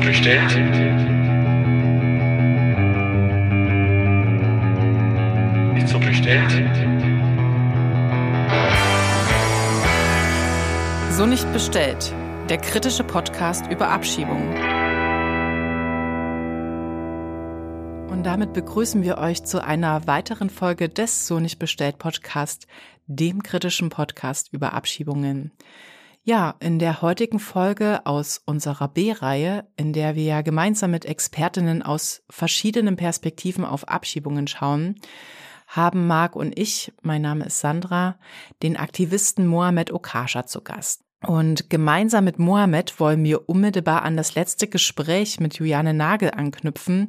so bestellt? Ist so bestellt? So nicht bestellt. Der kritische Podcast über Abschiebungen. Und damit begrüßen wir euch zu einer weiteren Folge des So nicht bestellt Podcast, dem kritischen Podcast über Abschiebungen. Ja, in der heutigen Folge aus unserer B-Reihe, in der wir ja gemeinsam mit Expertinnen aus verschiedenen Perspektiven auf Abschiebungen schauen, haben Marc und ich, mein Name ist Sandra, den Aktivisten Mohamed Okasha zu Gast. Und gemeinsam mit Mohamed wollen wir unmittelbar an das letzte Gespräch mit Juliane Nagel anknüpfen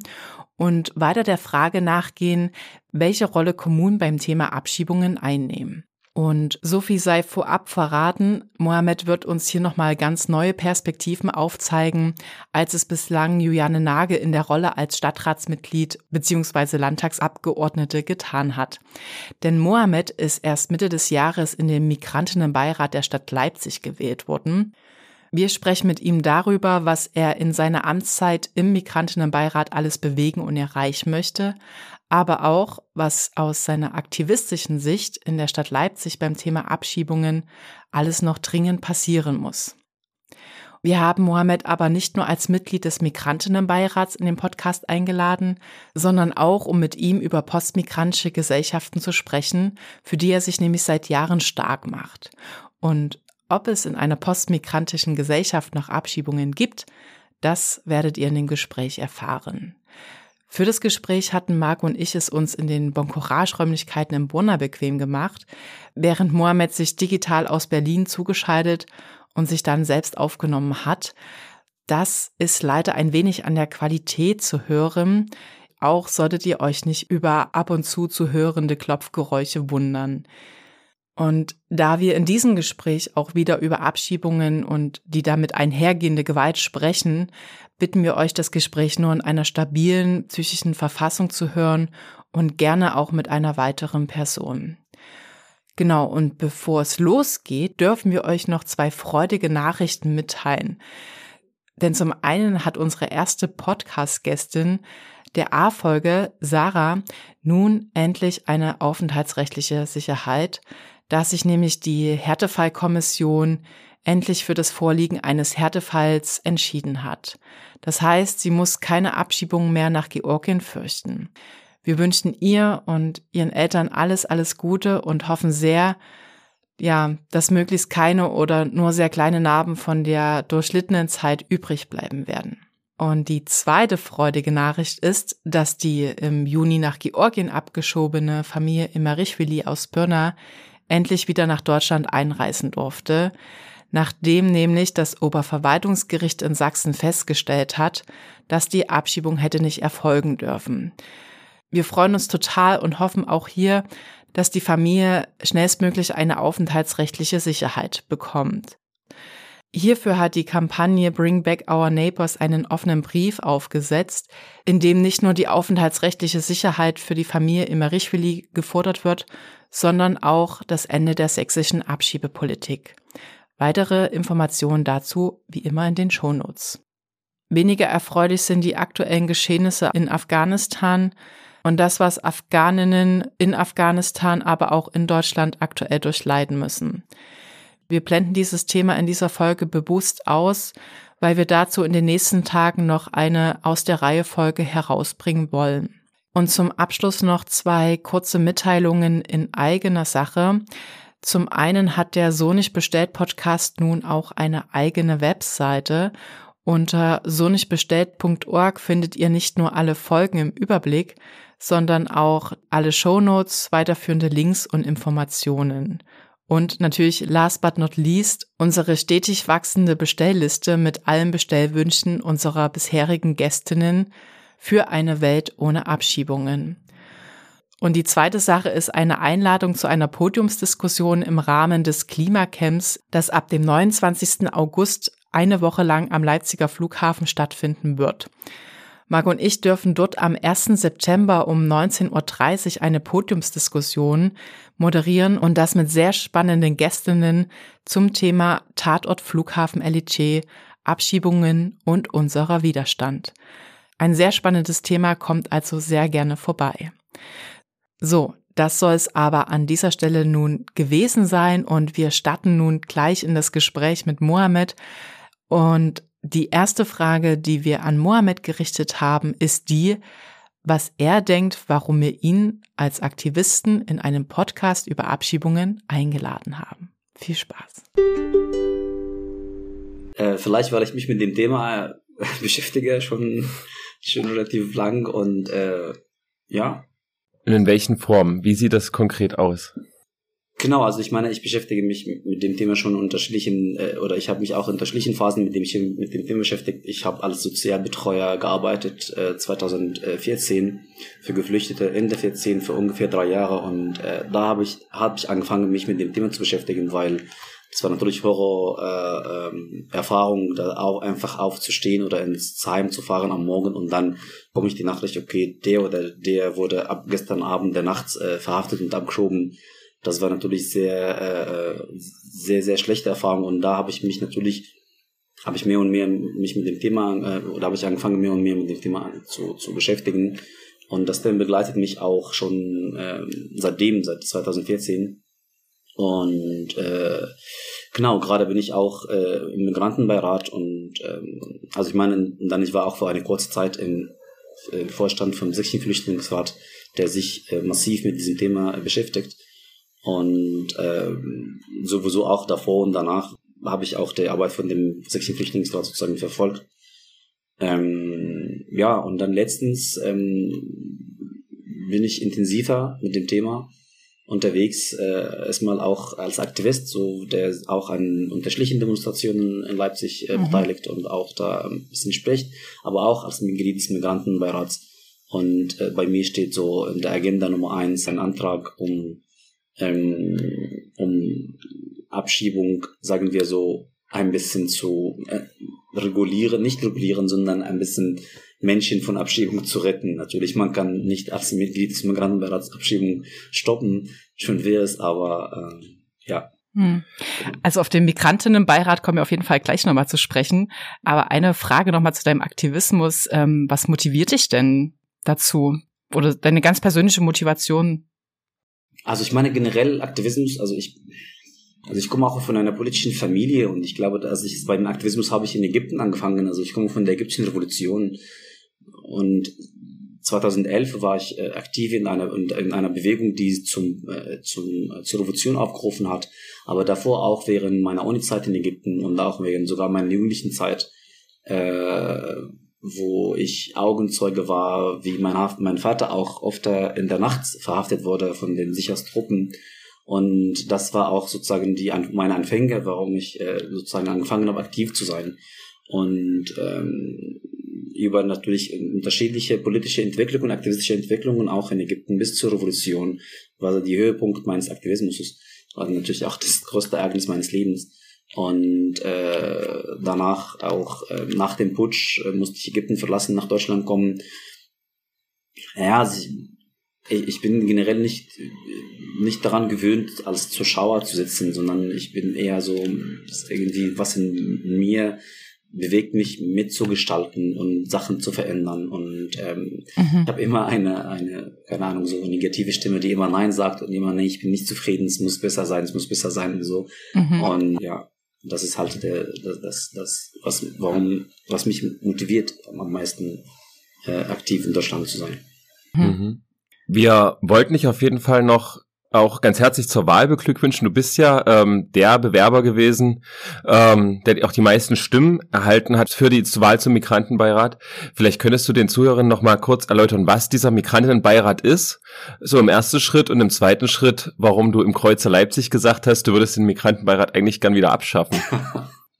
und weiter der Frage nachgehen, welche Rolle Kommunen beim Thema Abschiebungen einnehmen. Und so viel sei vorab verraten, Mohammed wird uns hier nochmal ganz neue Perspektiven aufzeigen, als es bislang Juliane Nagel in der Rolle als Stadtratsmitglied bzw. Landtagsabgeordnete getan hat. Denn Mohammed ist erst Mitte des Jahres in den Migrantinnenbeirat der Stadt Leipzig gewählt worden. Wir sprechen mit ihm darüber, was er in seiner Amtszeit im Migrantinnenbeirat alles bewegen und erreichen möchte, aber auch, was aus seiner aktivistischen Sicht in der Stadt Leipzig beim Thema Abschiebungen alles noch dringend passieren muss. Wir haben Mohammed aber nicht nur als Mitglied des Migrantinnenbeirats in den Podcast eingeladen, sondern auch, um mit ihm über postmigrantische Gesellschaften zu sprechen, für die er sich nämlich seit Jahren stark macht. Und ob es in einer postmigrantischen Gesellschaft noch Abschiebungen gibt, das werdet ihr in dem Gespräch erfahren. Für das Gespräch hatten Marc und ich es uns in den Boncourage-Räumlichkeiten im Brunner bequem gemacht, während Mohammed sich digital aus Berlin zugeschaltet und sich dann selbst aufgenommen hat. Das ist leider ein wenig an der Qualität zu hören. Auch solltet ihr euch nicht über ab und zu zu hörende Klopfgeräusche wundern. Und da wir in diesem Gespräch auch wieder über Abschiebungen und die damit einhergehende Gewalt sprechen, bitten wir euch, das Gespräch nur in einer stabilen psychischen Verfassung zu hören und gerne auch mit einer weiteren Person. Genau, und bevor es losgeht, dürfen wir euch noch zwei freudige Nachrichten mitteilen. Denn zum einen hat unsere erste Podcast-Gästin der A-Folge, Sarah, nun endlich eine aufenthaltsrechtliche Sicherheit dass sich nämlich die Härtefallkommission endlich für das Vorliegen eines Härtefalls entschieden hat. Das heißt, sie muss keine Abschiebung mehr nach Georgien fürchten. Wir wünschen ihr und ihren Eltern alles, alles Gute und hoffen sehr, ja, dass möglichst keine oder nur sehr kleine Narben von der durchlittenen Zeit übrig bleiben werden. Und die zweite freudige Nachricht ist, dass die im Juni nach Georgien abgeschobene Familie Imerichvili aus Pirna endlich wieder nach Deutschland einreisen durfte, nachdem nämlich das Oberverwaltungsgericht in Sachsen festgestellt hat, dass die Abschiebung hätte nicht erfolgen dürfen. Wir freuen uns total und hoffen auch hier, dass die Familie schnellstmöglich eine aufenthaltsrechtliche Sicherheit bekommt. Hierfür hat die Kampagne Bring Back Our Neighbors einen offenen Brief aufgesetzt, in dem nicht nur die aufenthaltsrechtliche Sicherheit für die Familie Imerichvili gefordert wird, sondern auch das Ende der sächsischen Abschiebepolitik. Weitere Informationen dazu wie immer in den Shownotes. Weniger erfreulich sind die aktuellen Geschehnisse in Afghanistan und das, was Afghaninnen in Afghanistan, aber auch in Deutschland aktuell durchleiden müssen. Wir blenden dieses Thema in dieser Folge bewusst aus, weil wir dazu in den nächsten Tagen noch eine aus der Reihe Folge herausbringen wollen. Und zum Abschluss noch zwei kurze Mitteilungen in eigener Sache. Zum einen hat der So nicht bestellt Podcast nun auch eine eigene Webseite. Unter so nicht findet ihr nicht nur alle Folgen im Überblick, sondern auch alle Shownotes, weiterführende Links und Informationen. Und natürlich last but not least unsere stetig wachsende Bestellliste mit allen Bestellwünschen unserer bisherigen Gästinnen für eine Welt ohne Abschiebungen. Und die zweite Sache ist eine Einladung zu einer Podiumsdiskussion im Rahmen des Klimacamps, das ab dem 29. August eine Woche lang am Leipziger Flughafen stattfinden wird. und ich dürfen dort am 1. September um 19.30 Uhr eine Podiumsdiskussion moderieren und das mit sehr spannenden Gästinnen zum Thema Tatort Flughafen LIC Abschiebungen und unserer Widerstand. Ein sehr spannendes Thema kommt also sehr gerne vorbei. So, das soll es aber an dieser Stelle nun gewesen sein und wir starten nun gleich in das Gespräch mit Mohammed. Und die erste Frage, die wir an Mohammed gerichtet haben, ist die, was er denkt, warum wir ihn als Aktivisten in einem Podcast über Abschiebungen eingeladen haben. Viel Spaß. Äh, vielleicht, weil ich mich mit dem Thema beschäftige, schon, schon relativ lang und äh, ja, und in welchen Formen? Wie sieht das konkret aus? Genau, also ich meine, ich beschäftige mich mit dem Thema schon unterschiedlichen, äh, oder ich habe mich auch in unterschiedlichen Phasen mit dem, ich, mit dem Thema beschäftigt. Ich habe als Sozialbetreuer gearbeitet, äh, 2014 für Geflüchtete, Ende 14 für ungefähr drei Jahre und äh, da habe ich, hab ich angefangen, mich mit dem Thema zu beschäftigen, weil es war natürlich Horror-Erfahrung, äh, ähm, da auch einfach aufzustehen oder ins Heim zu fahren am Morgen und dann komme ich die Nachricht, okay, der oder der wurde ab gestern Abend der Nachts äh, verhaftet und abgeschoben. Das war natürlich sehr, äh, sehr, sehr schlechte Erfahrung und da habe ich mich natürlich, habe ich mehr und mehr mich mit dem Thema, äh, oder habe ich angefangen, mehr und mehr mit dem Thema zu, zu beschäftigen. Und das Thema begleitet mich auch schon äh, seitdem, seit 2014. Und äh, genau, gerade bin ich auch äh, im Migrantenbeirat und ähm, also ich meine, dann ich war auch vor einer kurzen Zeit im, im Vorstand vom Sächsischen Flüchtlingsrat, der sich äh, massiv mit diesem Thema beschäftigt. Und ähm, sowieso auch davor und danach habe ich auch die Arbeit von dem Sächsischen Flüchtlingsrat sozusagen verfolgt. Ähm, ja, und dann letztens ähm, bin ich intensiver mit dem Thema unterwegs, äh, erstmal auch als Aktivist, so der auch an unterschiedlichen Demonstrationen in Leipzig äh, mhm. beteiligt und auch da ein bisschen spricht, aber auch als Mitglied des Migrantenbeirats. Und äh, bei mir steht so in der Agenda Nummer eins ein Antrag um, ähm, um Abschiebung, sagen wir so, ein bisschen zu äh, regulieren, nicht regulieren, sondern ein bisschen Menschen von Abschiebung zu retten. Natürlich, man kann nicht als Mitglied des Migrantenbeirats Abschiebung stoppen, schon wäre es, aber äh, ja. Hm. Also auf den Migrantinnenbeirat kommen wir auf jeden Fall gleich nochmal zu sprechen. Aber eine Frage nochmal zu deinem Aktivismus. Ähm, was motiviert dich denn dazu? Oder deine ganz persönliche Motivation? Also ich meine generell Aktivismus, also ich also ich komme auch von einer politischen Familie und ich glaube, dass ich bei dem Aktivismus habe ich in Ägypten angefangen. Also ich komme von der ägyptischen Revolution und 2011 war ich äh, aktiv in einer, in einer Bewegung, die zum, äh, zum, äh, zur Revolution aufgerufen hat. Aber davor auch während meiner Uni-Zeit in Ägypten und auch während sogar meiner jugendlichen Zeit, äh, wo ich Augenzeuge war, wie mein, mein Vater auch oft in der Nacht verhaftet wurde von den Sicherheitstruppen. Und das war auch sozusagen die meine Anfänge, warum ich äh, sozusagen angefangen habe, aktiv zu sein. Und ähm, über natürlich unterschiedliche politische Entwicklungen, aktivistische Entwicklungen auch in Ägypten bis zur Revolution war die Höhepunkt meines Aktivismus. War natürlich auch das größte Ereignis meines Lebens. Und äh, danach auch äh, nach dem Putsch äh, musste ich Ägypten verlassen, nach Deutschland kommen. Ja, also ich, ich bin generell nicht nicht daran gewöhnt, als Zuschauer zu sitzen, sondern ich bin eher so irgendwie was in mir bewegt mich mitzugestalten und Sachen zu verändern. Und ähm, mhm. ich habe immer eine, eine, keine Ahnung, so eine negative Stimme, die immer Nein sagt und immer, nee, ich bin nicht zufrieden, es muss besser sein, es muss besser sein und so. Mhm. Und ja, das ist halt der, das, das, das, was, warum, was mich motiviert, am meisten äh, aktiv in Deutschland zu sein. Mhm. Wir wollten dich auf jeden Fall noch auch ganz herzlich zur Wahl beglückwünschen. Du bist ja ähm, der Bewerber gewesen, ähm, der auch die meisten Stimmen erhalten hat für die Wahl zum Migrantenbeirat. Vielleicht könntest du den Zuhörern noch mal kurz erläutern, was dieser Migrantenbeirat ist, so im ersten Schritt und im zweiten Schritt, warum du im Kreuzer Leipzig gesagt hast, du würdest den Migrantenbeirat eigentlich gern wieder abschaffen.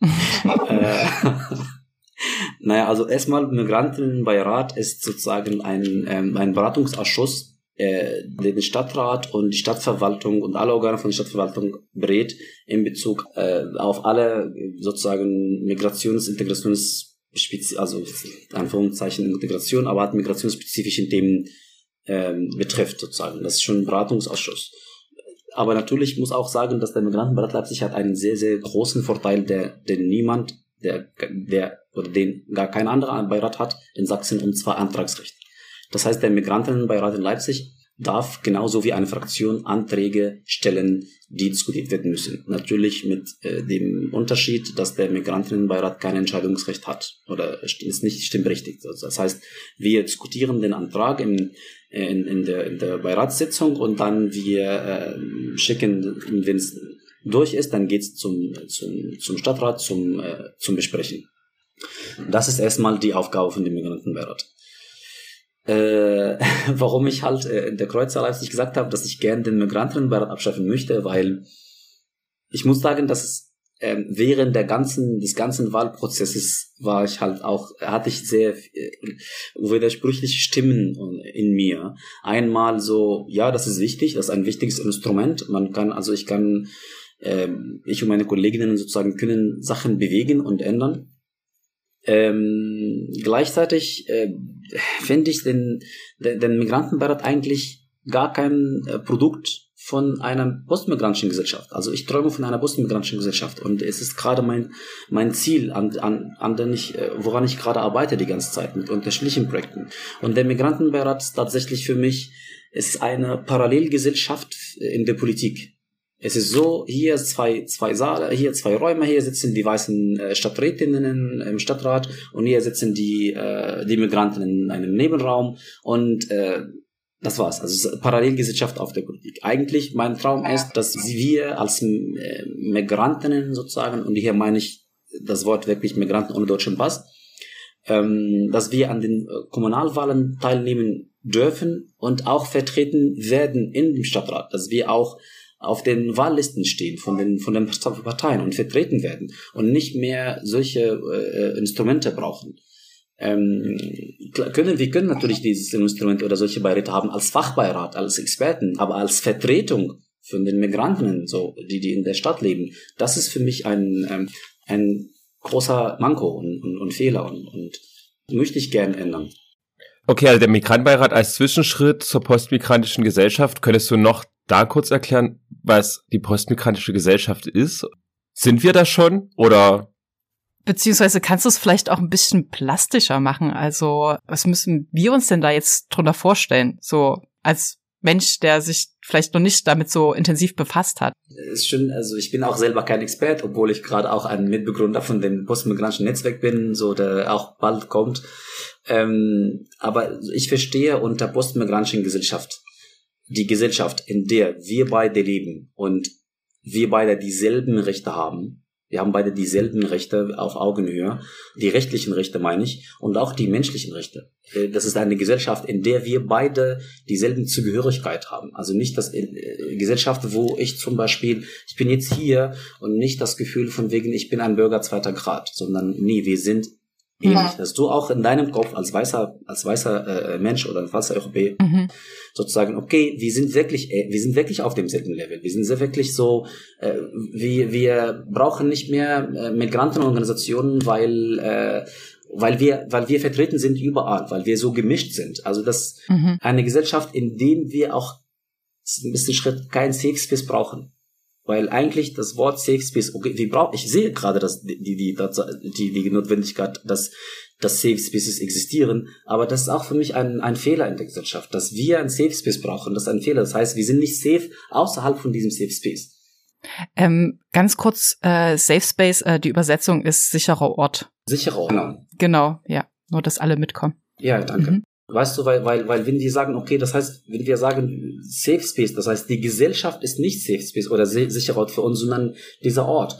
äh, naja, also erstmal Migrantenbeirat ist sozusagen ein, ähm, ein Beratungsausschuss äh, den Stadtrat und die Stadtverwaltung und alle Organe von der Stadtverwaltung berät in Bezug äh, auf alle sozusagen Migrations-, Integrations- also Anführungszeichen Integration, aber hat migrationsspezifischen Themen ähm, betrifft sozusagen. Das ist schon ein Beratungsausschuss. Aber natürlich muss auch sagen, dass der Migrantenberat Leipzig hat einen sehr, sehr großen Vorteil, der, den niemand der, der oder den gar kein anderer Beirat hat in Sachsen, und zwar Antragsrecht. Das heißt, der Migrantenbeirat in Leipzig darf genauso wie eine Fraktion Anträge stellen, die diskutiert werden müssen. Natürlich mit äh, dem Unterschied, dass der Migrantinnenbeirat kein Entscheidungsrecht hat oder ist nicht stimmberechtigt. Also das heißt, wir diskutieren den Antrag im, in, in, der, in der Beiratssitzung und dann wir äh, schicken, wenn es durch ist, dann geht's zum, zum, zum Stadtrat zum, äh, zum Besprechen. Das ist erstmal die Aufgabe von dem Migrantenbeirat äh, warum ich halt äh, in der Kreuzzahl Leipzig gesagt habe, dass ich gerne den Migrantenbeirat abschaffen möchte, weil ich muss sagen, dass es äh, während der ganzen des ganzen Wahlprozesses war ich halt auch hatte ich sehr äh, widersprüchliche Stimmen in mir. Einmal so, ja, das ist wichtig, das ist ein wichtiges Instrument. Man kann also ich kann äh, ich und meine Kolleginnen sozusagen können Sachen bewegen und ändern. Ähm, gleichzeitig äh, finde ich den, den, Migrantenbeirat eigentlich gar kein äh, Produkt von einer postmigrantischen Gesellschaft. Also ich träume von einer postmigrantischen Gesellschaft und es ist gerade mein mein Ziel, an, an, an den ich, äh, woran ich gerade arbeite die ganze Zeit mit unterschiedlichen Projekten. Und der Migrantenbeirat ist tatsächlich für mich ist eine Parallelgesellschaft in der Politik. Es ist so, hier zwei, zwei Saale, hier zwei Räume, hier sitzen die weißen äh, Stadträtinnen im Stadtrat und hier sitzen die, äh, die Migranten in einem Nebenraum und äh, das war's. Also Parallelgesellschaft auf der Politik. Eigentlich mein Traum ist, dass wir als äh, Migrantinnen sozusagen, und hier meine ich das Wort wirklich Migranten ohne deutschen Pass, ähm, dass wir an den äh, Kommunalwahlen teilnehmen dürfen und auch vertreten werden in dem Stadtrat, dass wir auch auf den Wahllisten stehen von den, von den Parteien und vertreten werden und nicht mehr solche äh, Instrumente brauchen. Ähm, können, wir können natürlich dieses Instrument oder solche Beiräte haben als Fachbeirat, als Experten, aber als Vertretung von den Migranten, so, die, die in der Stadt leben, das ist für mich ein, ähm, ein großer Manko und, und, und Fehler und, und möchte ich gern ändern. Okay, also der Migrantenbeirat als Zwischenschritt zur postmigrantischen Gesellschaft, könntest du noch da kurz erklären, was die postmigrantische Gesellschaft ist? Sind wir da schon oder? Beziehungsweise kannst du es vielleicht auch ein bisschen plastischer machen? Also, was müssen wir uns denn da jetzt drunter vorstellen? So als Mensch, der sich vielleicht noch nicht damit so intensiv befasst hat. Ist schon, also ich bin auch selber kein Expert, obwohl ich gerade auch ein Mitbegründer von dem postmigrantischen Netzwerk bin, so der auch bald kommt. Ähm, aber ich verstehe unter postmigrantischen Gesellschaft die Gesellschaft, in der wir beide leben und wir beide dieselben Rechte haben, wir haben beide dieselben Rechte auf Augenhöhe, die rechtlichen Rechte meine ich, und auch die menschlichen Rechte. Äh, das ist eine Gesellschaft, in der wir beide dieselben Zugehörigkeit haben. Also nicht das äh, Gesellschaft, wo ich zum Beispiel, ich bin jetzt hier und nicht das Gefühl von wegen, ich bin ein Bürger zweiter Grad, sondern nee, wir sind ähnlich, dass du auch in deinem Kopf als weißer, als weißer äh, Mensch oder als weißer Europäer mhm. sozusagen, okay, wir sind wirklich, äh, wir sind wirklich auf demselben Level. Wir sind sehr wirklich so, äh, wir, wir brauchen nicht mehr äh, Migrantenorganisationen, weil äh, weil wir, weil wir vertreten sind überall, weil wir so gemischt sind. Also das mhm. eine Gesellschaft, in dem wir auch ein bisschen Schritt kein Space brauchen. Weil eigentlich das Wort Safe Space, okay, wir brauchen, ich sehe gerade, dass die, die, die, die Notwendigkeit, dass, dass Safe Spaces existieren, aber das ist auch für mich ein, ein Fehler in der Gesellschaft, dass wir ein Safe Space brauchen, das ist ein Fehler. Das heißt, wir sind nicht safe außerhalb von diesem Safe Space. Ähm, ganz kurz, äh, Safe Space, äh, die Übersetzung ist sicherer Ort. Sicherer Ort, genau. Genau, ja. Nur, dass alle mitkommen. Ja, danke. Mhm. Weißt du, weil, weil, weil wenn die sagen, okay, das heißt, wenn wir sagen Safe Space, das heißt, die Gesellschaft ist nicht Safe Space oder sicherer Ort für uns, sondern dieser Ort.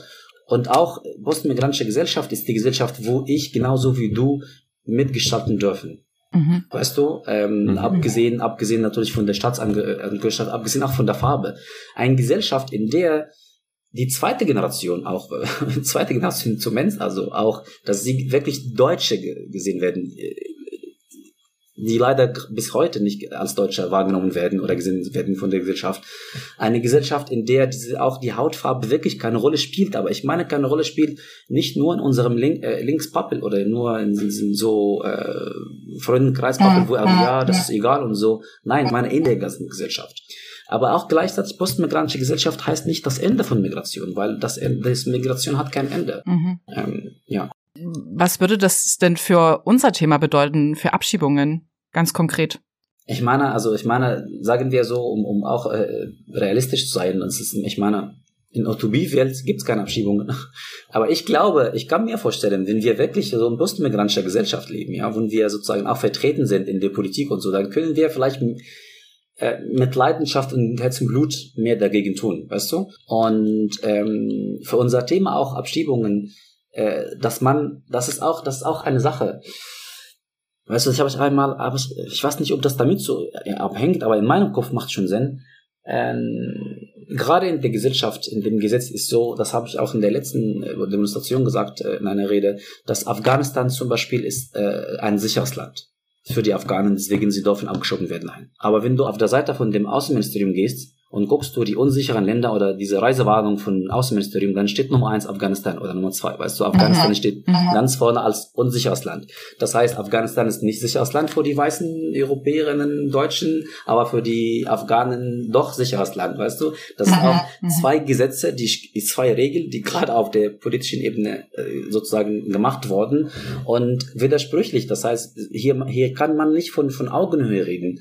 Und auch postmigrantische Gesellschaft ist die Gesellschaft, wo ich genauso wie du mitgestalten dürfen. Mhm. Weißt du, ähm, mhm. abgesehen, abgesehen natürlich von der Staatsangehörigkeit, abgesehen auch von der Farbe. Eine Gesellschaft, in der die zweite Generation auch, zweite Generation zumindest, also auch, dass sie wirklich Deutsche gesehen werden, die leider bis heute nicht als Deutscher wahrgenommen werden oder gesehen werden von der Gesellschaft. Eine Gesellschaft, in der diese, auch die Hautfarbe wirklich keine Rolle spielt. Aber ich meine, keine Rolle spielt nicht nur in unserem Link, äh, Linkspappel oder nur in diesem so äh, Freundenkreispappel, wo ja, das ist egal und so. Nein, ich meine in der ganzen Gesellschaft. Aber auch gleichzeitig postmigrantische Gesellschaft heißt nicht das Ende von Migration, weil das, Ende, das Migration hat kein Ende. Mhm. Ähm, ja. Was würde das denn für unser Thema bedeuten, für Abschiebungen, ganz konkret? Ich meine, also ich meine, sagen wir so, um, um auch äh, realistisch zu sein, das ist, ich meine, in Utopie-Welt gibt es keine Abschiebungen. Aber ich glaube, ich kann mir vorstellen, wenn wir wirklich so in postmigrantischer Gesellschaft leben, ja, wo wir sozusagen auch vertreten sind in der Politik und so, dann können wir vielleicht äh, mit Leidenschaft und Herz und Blut mehr dagegen tun, weißt du? Und ähm, für unser Thema auch Abschiebungen, äh, dass man, das ist auch, das ist auch eine Sache. Weißt du, ich habe ich einmal, aber ich weiß nicht, ob das damit so abhängt, aber in meinem Kopf macht schon Sinn. Ähm, gerade in der Gesellschaft, in dem Gesetz ist so, das habe ich auch in der letzten äh, Demonstration gesagt, äh, in einer Rede, dass Afghanistan zum Beispiel ist äh, ein sicheres Land für die Afghanen, deswegen sie dürfen abgeschoben werden. Aber wenn du auf der Seite von dem Außenministerium gehst, und guckst du die unsicheren Länder oder diese Reisewarnung von Außenministerium, dann steht Nummer eins Afghanistan oder Nummer zwei. Weißt du, Afghanistan mhm. steht mhm. ganz vorne als unsicheres Land. Das heißt, Afghanistan ist nicht sicheres Land für die weißen Europäerinnen, Deutschen, aber für die Afghanen doch sicheres Land, weißt du? Das sind auch mhm. zwei Gesetze, die, die zwei Regeln, die gerade auf der politischen Ebene äh, sozusagen gemacht wurden und widersprüchlich. Das heißt, hier, hier kann man nicht von, von Augenhöhe reden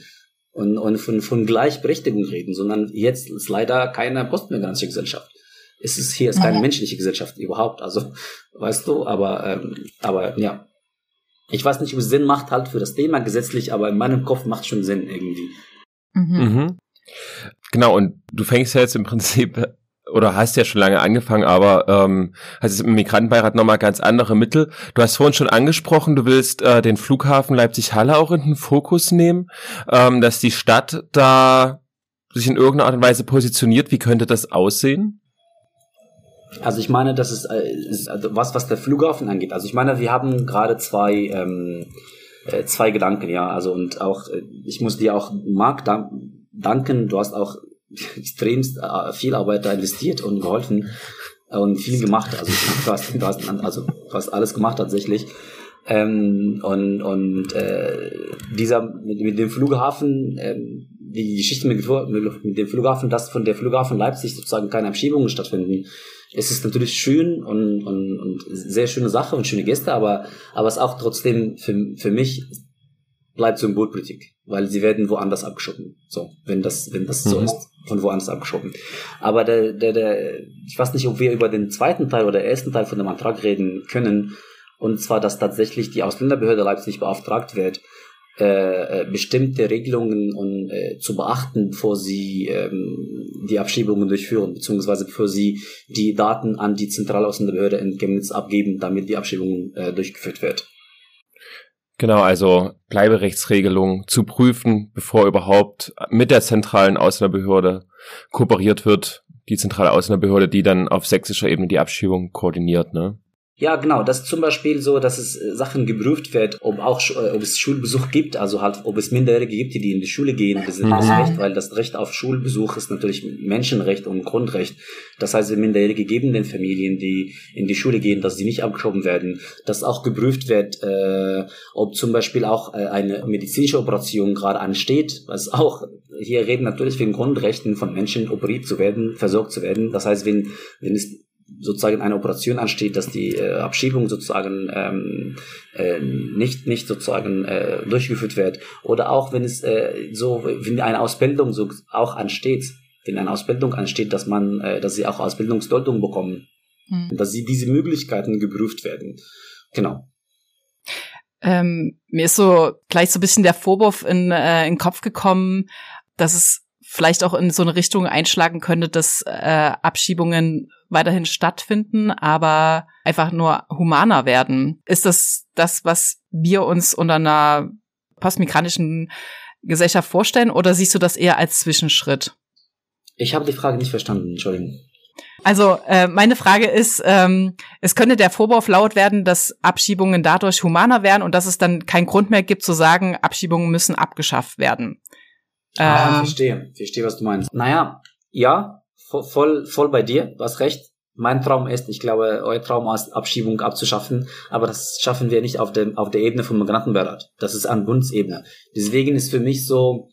und, und von, von Gleichberechtigung reden, sondern jetzt ist leider keine postmigrantische Gesellschaft. Es ist hier ist keine ja. menschliche Gesellschaft überhaupt, also weißt du, aber ähm, aber ja, ich weiß nicht, ob es Sinn macht halt für das Thema gesetzlich, aber in meinem Kopf macht schon Sinn irgendwie. Mhm. Mhm. Genau, und du fängst ja jetzt im Prinzip oder hast ja schon lange angefangen, aber ähm, hast jetzt im Migrantenbeirat nochmal ganz andere Mittel. Du hast vorhin schon angesprochen, du willst äh, den Flughafen Leipzig-Halle auch in den Fokus nehmen, ähm, dass die Stadt da sich in irgendeiner Art und Weise positioniert. Wie könnte das aussehen? Also ich meine, das ist, äh, ist also was, was der Flughafen angeht. Also ich meine, wir haben gerade zwei ähm, äh, zwei Gedanken, ja. Also und auch, äh, ich muss dir auch Marc danken. Du hast auch extremst äh, viel Arbeit da investiert und geholfen und viel gemacht. Also du hast, du hast, also, du hast alles gemacht tatsächlich. Ähm, und und äh, dieser mit, mit dem Flughafen, ähm, die Geschichte mit, mit dem Flughafen, dass von der Flughafen Leipzig sozusagen keine Abschiebungen stattfinden, es ist natürlich schön und, und, und sehr schöne Sache und schöne Gäste, aber aber es ist auch trotzdem für, für mich bleibt Symbolpolitik, weil sie werden woanders abgeschoben. So, wenn das, wenn das mhm. so ist, von woanders abgeschoben. Aber der, der, der, ich weiß nicht, ob wir über den zweiten Teil oder ersten Teil von dem Antrag reden können. Und zwar, dass tatsächlich die Ausländerbehörde Leipzig beauftragt wird, äh, äh, bestimmte Regelungen und, äh, zu beachten, bevor sie ähm, die Abschiebungen durchführen, beziehungsweise bevor sie die Daten an die Zentralausländerbehörde in Chemnitz abgeben, damit die Abschiebung äh, durchgeführt wird. Genau, also Bleiberechtsregelung zu prüfen, bevor überhaupt mit der zentralen Ausländerbehörde kooperiert wird. Die zentrale Ausländerbehörde, die dann auf sächsischer Ebene die Abschiebung koordiniert, ne? Ja, genau. Das ist zum Beispiel so, dass es äh, Sachen geprüft wird, ob auch äh, ob es Schulbesuch gibt, also halt, ob es Minderjährige gibt, die in die Schule gehen. Das ist das mhm. Recht, weil das Recht auf Schulbesuch ist natürlich Menschenrecht und Grundrecht. Das heißt, Minderjährige geben den Familien, die in die Schule gehen, dass sie nicht abgeschoben werden. Dass auch geprüft wird, äh, ob zum Beispiel auch äh, eine medizinische Operation gerade ansteht, was auch hier reden natürlich wegen Grundrechten von Menschen operiert zu werden, versorgt zu werden. Das heißt, wenn wenn es sozusagen eine Operation ansteht, dass die äh, Abschiebung sozusagen ähm, äh, nicht nicht sozusagen äh, durchgeführt wird oder auch wenn es äh, so wenn eine Ausbildung so auch ansteht, wenn eine Ausbildung ansteht, dass man äh, dass sie auch Ausbildungsdeutung bekommen, mhm. dass sie diese Möglichkeiten geprüft werden. Genau. Ähm, mir ist so gleich so ein bisschen der Vorwurf in, äh, in den Kopf gekommen, dass es vielleicht auch in so eine Richtung einschlagen könnte, dass äh, Abschiebungen weiterhin stattfinden, aber einfach nur humaner werden. Ist das das, was wir uns unter einer postmigrantischen Gesellschaft vorstellen oder siehst du das eher als Zwischenschritt? Ich habe die Frage nicht verstanden, Entschuldigung. Also äh, meine Frage ist, ähm, es könnte der Vorwurf laut werden, dass Abschiebungen dadurch humaner werden und dass es dann keinen Grund mehr gibt zu sagen, Abschiebungen müssen abgeschafft werden. Ah, ähm, verstehe, verstehe, was du meinst. Naja, ja, voll, voll bei dir, du hast recht. Mein Traum ist, ich glaube, euer Traum ist, Abschiebung abzuschaffen, aber das schaffen wir nicht auf, dem, auf der Ebene vom Migrantenbeirat. Das ist an Bundesebene. Deswegen ist für mich so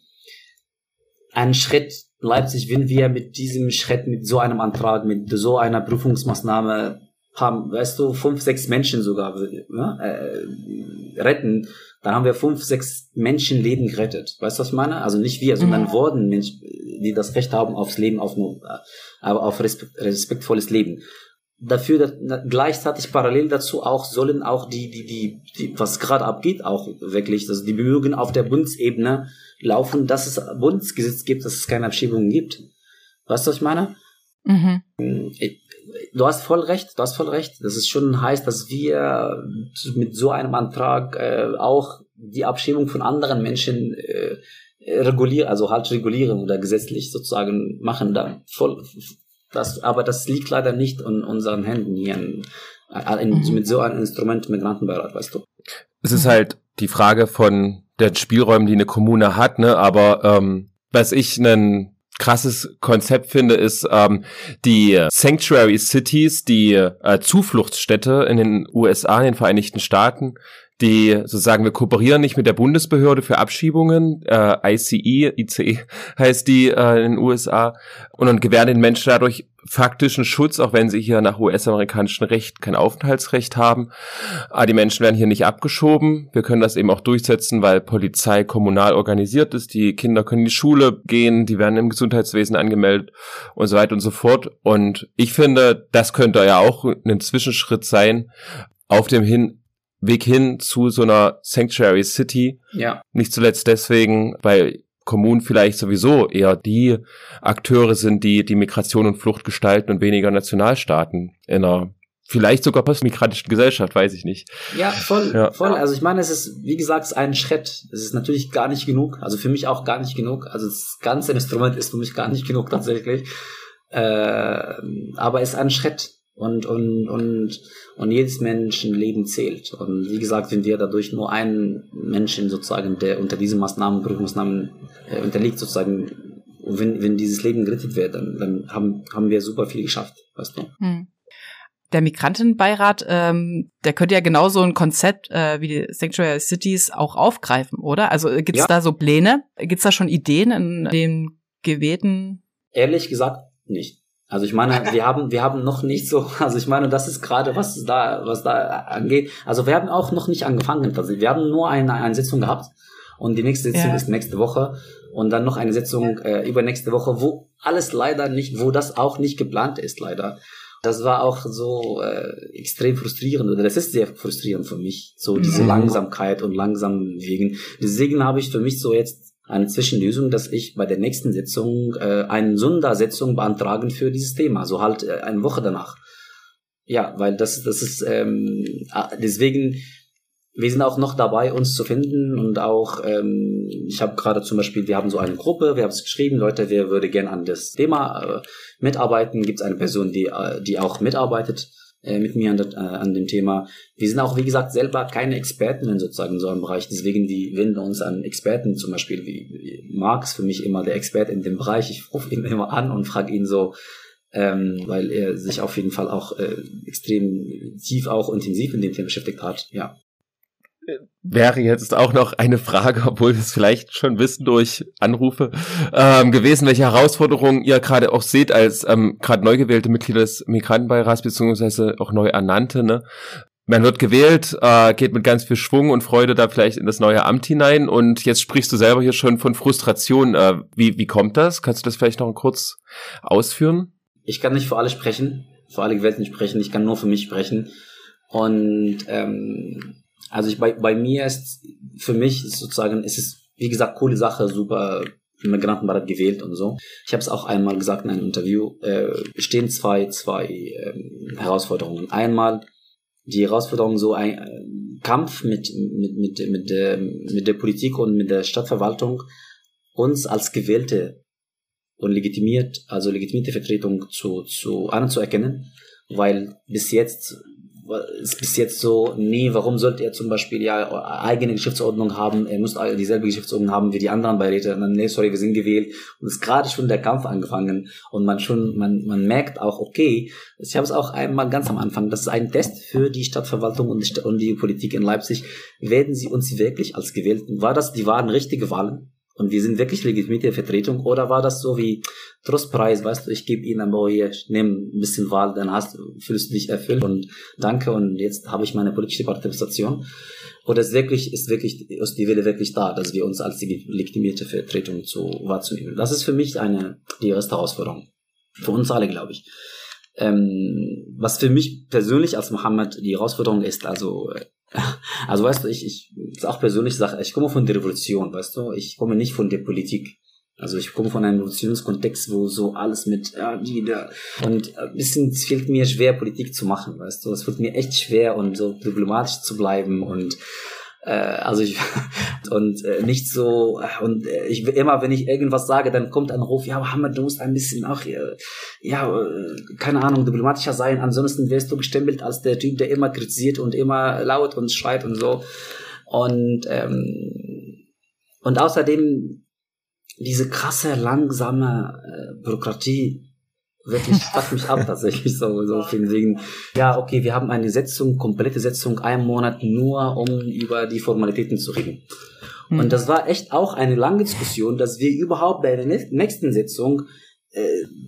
ein Schritt Leipzig, wenn wir mit diesem Schritt, mit so einem Antrag, mit so einer Prüfungsmaßnahme haben, weißt du, fünf, sechs Menschen sogar ne, äh, retten, dann haben wir fünf, sechs Menschenleben gerettet. Weißt du, was ich meine? Also nicht wir, sondern mhm. wurden Menschen, die das Recht haben aufs Leben, auf, aber auf respekt, respektvolles Leben. Dafür dass, gleichzeitig parallel dazu auch sollen auch die, die, die, die was gerade abgeht, auch wirklich, also die Bemühungen auf der Bundesebene laufen, dass es Bundesgesetz gibt, dass es keine Abschiebungen gibt. Weißt du, was ich meine? Mhm. Du hast voll recht, du hast voll recht. Das ist schon heißt, dass wir mit so einem Antrag äh, auch die Abschiebung von anderen Menschen äh, regulieren, also halt regulieren oder gesetzlich sozusagen machen da voll. Das, aber das liegt leider nicht in unseren Händen hier in, in, mhm. mit so einem Instrument Migrantenbeirat, weißt du. Es ist halt die Frage von den Spielräumen, die eine Kommune hat, ne? Aber ähm, was ich einen krasses Konzept finde, ist ähm, die Sanctuary Cities, die äh, Zufluchtsstädte in den USA, in den Vereinigten Staaten, die sozusagen wir kooperieren nicht mit der Bundesbehörde für Abschiebungen, äh, ICE, ICE heißt die äh, in den USA, und dann gewähren den Menschen dadurch faktischen Schutz, auch wenn sie hier nach US-amerikanischem Recht kein Aufenthaltsrecht haben. Aber die Menschen werden hier nicht abgeschoben. Wir können das eben auch durchsetzen, weil Polizei kommunal organisiert ist. Die Kinder können in die Schule gehen, die werden im Gesundheitswesen angemeldet und so weiter und so fort. Und ich finde, das könnte ja auch ein Zwischenschritt sein auf dem hin Weg hin zu so einer Sanctuary City. Ja. Nicht zuletzt deswegen, weil Kommunen vielleicht sowieso eher die Akteure sind, die die Migration und Flucht gestalten und weniger Nationalstaaten in einer vielleicht sogar postmigratischen Gesellschaft, weiß ich nicht. Ja, voll, ja. voll. Also ich meine, es ist, wie gesagt, ein Schritt. Es ist natürlich gar nicht genug. Also für mich auch gar nicht genug. Also das ganze Instrument ist für mich gar nicht genug tatsächlich. Äh, aber es ist ein Schritt und, und, und, und jedes Menschenleben zählt. Und wie gesagt, wenn wir dadurch nur einen Menschen sozusagen, der unter diesen Maßnahmen, Prüfungsmaßnahmen äh, unterliegt, sozusagen, wenn, wenn dieses Leben gerettet wird, dann, dann haben, haben wir super viel geschafft, weißt du. Hm. Der Migrantenbeirat, ähm, der könnte ja genauso ein Konzept äh, wie die Sanctuary Cities auch aufgreifen, oder? Also äh, gibt es ja. da so Pläne? Gibt es da schon Ideen in den gewählten? Ehrlich gesagt nicht. Also ich meine, wir haben, wir haben noch nicht so, also ich meine, das ist gerade, was da, was da angeht. Also wir haben auch noch nicht angefangen. Also wir haben nur eine, eine Sitzung gehabt und die nächste Sitzung ja. ist nächste Woche und dann noch eine Sitzung äh, übernächste Woche, wo alles leider nicht, wo das auch nicht geplant ist, leider. Das war auch so äh, extrem frustrierend oder das ist sehr frustrierend für mich, so diese mhm. Langsamkeit und langsam wegen. Deswegen habe ich für mich so jetzt eine Zwischenlösung, dass ich bei der nächsten Sitzung äh, eine Sondersitzung beantragen für dieses Thema, so halt äh, eine Woche danach. Ja, weil das, das ist ähm, deswegen, wir sind auch noch dabei, uns zu finden und auch, ähm, ich habe gerade zum Beispiel, wir haben so eine Gruppe, wir haben es geschrieben, Leute, wer würde gerne an das Thema äh, mitarbeiten, gibt es eine Person, die, äh, die auch mitarbeitet äh, mit mir an, das, äh, an dem Thema. Wir sind auch, wie gesagt, selber keine Experten sozusagen in so einem Bereich. Deswegen, die wenden uns an Experten, zum Beispiel wie, ist für mich immer der Experte in dem Bereich. Ich rufe ihn immer an und frage ihn so, ähm, weil er sich auf jeden Fall auch äh, extrem tief auch intensiv in dem Thema beschäftigt hat. Ja wäre jetzt auch noch eine Frage, obwohl wir es vielleicht schon wissen durch Anrufe, ähm, gewesen, welche Herausforderungen ihr gerade auch seht als ähm, gerade neu gewählte Mitglieder des Migrantenbeirats, beziehungsweise auch neu ernannte. Ne? Man wird gewählt, äh, geht mit ganz viel Schwung und Freude da vielleicht in das neue Amt hinein und jetzt sprichst du selber hier schon von Frustration. Äh, wie, wie kommt das? Kannst du das vielleicht noch kurz ausführen? Ich kann nicht für alle sprechen, für alle Gewählten sprechen, ich kann nur für mich sprechen. Und ähm, also ich, bei, bei mir ist, für mich ist sozusagen, es ist, wie gesagt, coole Sache, super Migrantenbeirat gewählt und so. Ich habe es auch einmal gesagt in einem Interview, äh, stehen zwei, zwei ähm, Herausforderungen. Einmal die Herausforderung so ein äh, Kampf mit, mit, mit, mit, der, mit der Politik und mit der Stadtverwaltung, uns als Gewählte und legitimiert, also legitimierte Vertretung zu, zu anzuerkennen, weil bis jetzt ist bis jetzt so, nee, warum sollte er zum Beispiel ja eigene Geschäftsordnung haben, er muss dieselbe Geschäftsordnung haben wie die anderen Beiräte, und dann, nee, sorry, wir sind gewählt. Und es ist gerade schon der Kampf angefangen und man schon, man, man merkt auch, okay, ich habe es auch einmal ganz am Anfang, das ist ein Test für die Stadtverwaltung und die, und die Politik in Leipzig. Werden sie uns wirklich als Gewählten, war das, die waren richtige Wahlen? Und wir sind wirklich legitimierte Vertretung. Oder war das so wie Trostpreis, weißt du, ich gebe ihnen aber hier, nimm ein bisschen Wahl, dann hast, fühlst du dich erfüllt und danke und jetzt habe ich meine politische Partizipation. Oder ist wirklich, ist wirklich, ist die Wille wirklich da, dass wir uns als legitimierte Vertretung zu wahrzunehmen. Das ist für mich eine, die erste Herausforderung. Für uns alle, glaube ich. Ähm, was für mich persönlich als Mohammed die Herausforderung ist, also äh, also weißt du, ich, ich auch persönlich Sache, ich komme von der Revolution, weißt du, ich komme nicht von der Politik. Also ich komme von einem Revolutionskontext, wo so alles mit ja, die da und ein bisschen es fehlt mir schwer Politik zu machen, weißt du, es wird mir echt schwer und so diplomatisch zu bleiben und äh, also ich und äh, nicht so und äh, ich immer wenn ich irgendwas sage dann kommt ein Ruf ja Mohammed du musst ein bisschen auch äh, ja äh, keine Ahnung diplomatischer sein. Ansonsten wirst du gestempelt als der Typ der immer kritisiert und immer laut und schreit und so. Und ähm, und außerdem diese krasse langsame äh, Bürokratie wirklich fuckt mich ab tatsächlich so so viel wegen ja okay wir haben eine Setzung komplette Setzung einen Monat nur um über die Formalitäten zu reden mhm. und das war echt auch eine lange Diskussion dass wir überhaupt bei der nächsten Sitzung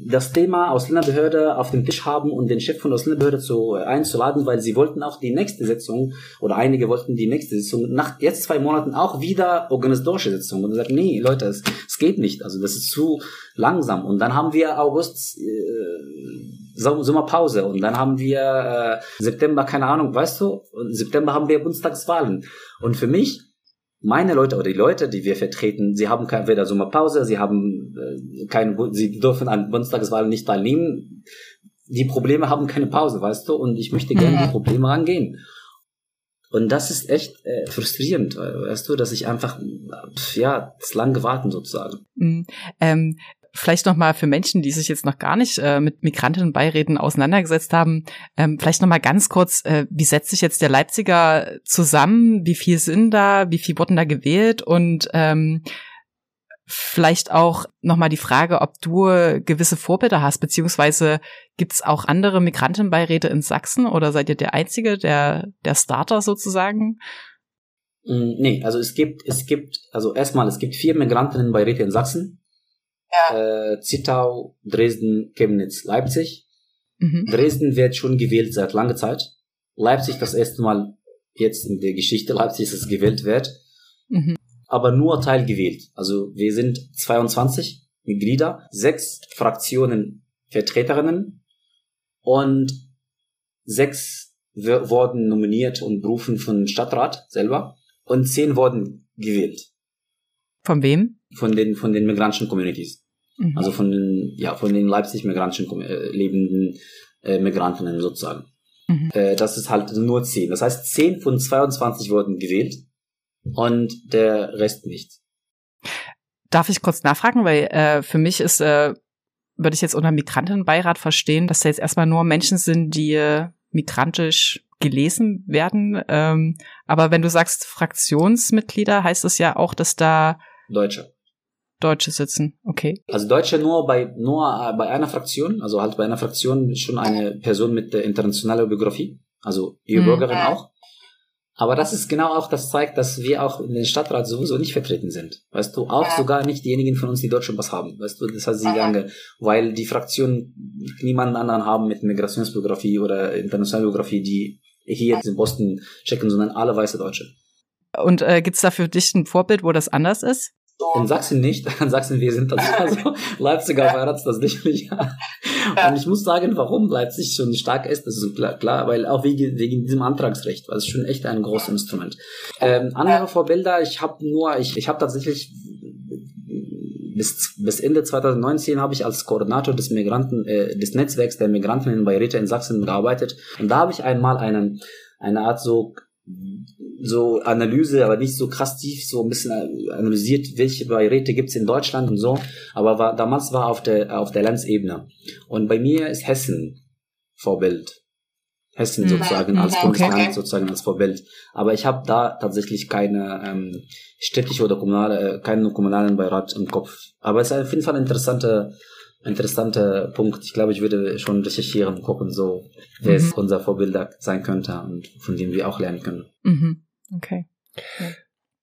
das Thema Ausländerbehörde auf dem Tisch haben und den Chef von Ausländerbehörde zu, äh, einzuladen, weil sie wollten auch die nächste Sitzung oder einige wollten die nächste Sitzung nach jetzt zwei Monaten auch wieder organisatorische Sitzung. Und sagt, nee, Leute, es, es geht nicht, also das ist zu langsam. Und dann haben wir August äh, Sommerpause. Und dann haben wir äh, September, keine Ahnung, weißt du, und September haben wir Bundestagswahlen. Und für mich meine Leute oder die Leute, die wir vertreten, sie haben keine, weder Sommerpause, sie haben äh, keine, sie dürfen an Bundestagswahlen nicht teilnehmen. Die Probleme haben keine Pause, weißt du, und ich möchte gerne die. Probleme angehen. Und das ist echt äh, frustrierend, weißt du, dass ich einfach, ja, das lange warten sozusagen. Mhm. Ähm, vielleicht noch mal für Menschen, die sich jetzt noch gar nicht äh, mit Migrantinnenbeiräten auseinandergesetzt haben, ähm, vielleicht noch mal ganz kurz, äh, wie setzt sich jetzt der Leipziger zusammen? Wie viel sind da? Wie viel wurden da gewählt? Und ähm, vielleicht auch noch mal die Frage, ob du gewisse Vorbilder hast, beziehungsweise gibt es auch andere Migrantinnenbeiräte in Sachsen oder seid ihr der einzige, der der Starter sozusagen? Mm, nee, also es gibt, es gibt, also erstmal, es gibt vier Migrantinnenbeiräte in Sachsen ja. äh, Zittau, Dresden, Chemnitz, Leipzig. Mhm. Dresden wird schon gewählt seit langer Zeit. Leipzig das erste Mal jetzt in der Geschichte Leipzig, dass es gewählt wird. Mhm. Aber nur teilgewählt. Also wir sind 22 Mitglieder, sechs Fraktionen Vertreterinnen und sechs wurden nominiert und berufen vom Stadtrat selber und zehn wurden gewählt. Von wem? Von den, von den migrantischen Communities. Mhm. Also von den, ja, von den Leipzig migrantischen äh, lebenden äh, Migrantinnen sozusagen. Mhm. Äh, das ist halt nur zehn. Das heißt, zehn von 22 wurden gewählt und der Rest nicht. Darf ich kurz nachfragen, weil äh, für mich ist, äh, würde ich jetzt unter Migrantenbeirat verstehen, dass da jetzt erstmal nur Menschen sind, die äh, migrantisch gelesen werden. Ähm, aber wenn du sagst Fraktionsmitglieder, heißt das ja auch, dass da Deutsche. Deutsche sitzen, okay. Also Deutsche nur bei nur äh, bei einer Fraktion, also halt bei einer Fraktion schon eine Person mit der internationalen Biografie, also EU-Bürgerin mhm. auch. Aber das ist genau auch, das zeigt, dass wir auch in den Stadtrat sowieso nicht vertreten sind. Weißt du, auch ja. sogar nicht diejenigen von uns, die deutschen Pass haben. Weißt du, das heißt, sie lange, weil die Fraktionen niemanden anderen haben mit Migrationsbiografie oder internationaler Biografie, die hier in Boston checken, sondern alle weiße Deutsche. Und äh, gibt es da für dich ein Vorbild, wo das anders ist? In Sachsen nicht. In Sachsen, wir sind das also Leipziger Verrats das sicherlich. Und ich muss sagen, warum Leipzig schon stark ist, das ist klar, klar weil auch wegen, wegen diesem Antragsrecht, weil es schon echt ein großes Instrument. Ähm, andere Vorbilder, ich habe nur, ich, ich habe tatsächlich bis, bis Ende 2019 habe ich als Koordinator des Migranten, äh, des Netzwerks der Migranten in Bayreuth in Sachsen gearbeitet. Und da habe ich einmal einen, eine Art so so Analyse, aber nicht so krass tief, so ein bisschen analysiert, welche Beiräte gibt's in Deutschland und so. Aber war, damals war auf der auf der Landsebene. Und bei mir ist Hessen Vorbild. Hessen mhm. sozusagen als okay. Bundesland sozusagen als Vorbild. Aber ich habe da tatsächlich keine ähm, städtische oder kommunale, äh, keinen kommunalen Beirat im Kopf. Aber es ist auf jeden Fall eine interessante interessanter Punkt. Ich glaube, ich würde schon recherchieren und gucken, so, wer mhm. es unser Vorbild sein könnte und von dem wir auch lernen können. Mhm. Okay. Ja.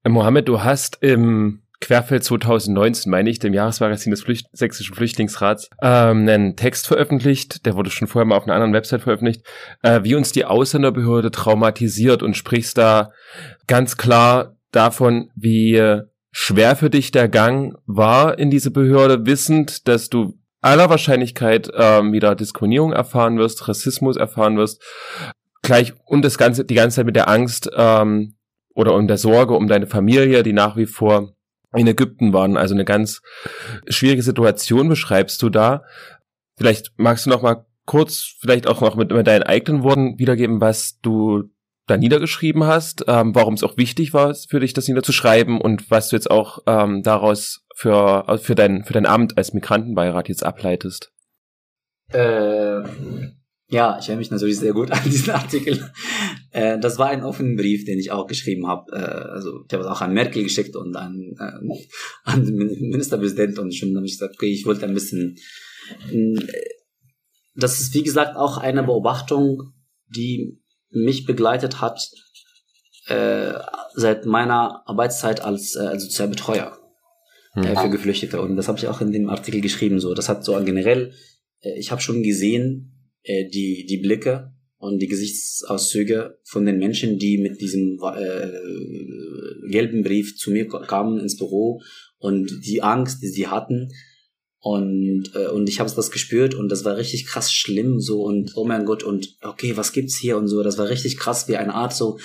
Äh, Mohammed, du hast im Querfeld 2019, meine ich, dem Jahresmagazin des Flücht Sächsischen Flüchtlingsrats, ähm, einen Text veröffentlicht, der wurde schon vorher mal auf einer anderen Website veröffentlicht, äh, wie uns die Ausländerbehörde traumatisiert und sprichst da ganz klar davon, wie schwer für dich der Gang war in diese Behörde, wissend, dass du aller Wahrscheinlichkeit ähm, wieder Diskriminierung erfahren wirst, Rassismus erfahren wirst, gleich und das ganze die ganze Zeit mit der Angst ähm, oder um der Sorge um deine Familie, die nach wie vor in Ägypten waren. Also eine ganz schwierige Situation beschreibst du da. Vielleicht magst du noch mal kurz, vielleicht auch noch mit, mit deinen eigenen Worten wiedergeben, was du da niedergeschrieben hast, ähm, warum es auch wichtig war für dich, das niederzuschreiben und was du jetzt auch ähm, daraus für, für, dein, für dein Amt als Migrantenbeirat jetzt ableitest. Äh, ja, ich erinnere mich natürlich sehr gut an diesen Artikel. Äh, das war ein offener Brief, den ich auch geschrieben habe. Äh, also ich habe es auch an Merkel geschickt und an, äh, an den Ministerpräsident und schon habe ich gesagt, okay, ich wollte ein bisschen. Äh, das ist wie gesagt auch eine Beobachtung, die mich begleitet hat äh, seit meiner Arbeitszeit als äh, Sozialbetreuer äh, für Geflüchtete. Und das habe ich auch in dem Artikel geschrieben. So, das hat so generell. Äh, ich habe schon gesehen äh, die, die Blicke und die Gesichtsauszüge von den Menschen, die mit diesem äh, gelben Brief zu mir kamen ins Büro und die Angst, die sie hatten. Und, äh, und ich habe das gespürt und das war richtig krass schlimm so und oh mein Gott und okay, was gibt's hier und so. Das war richtig krass wie eine Art so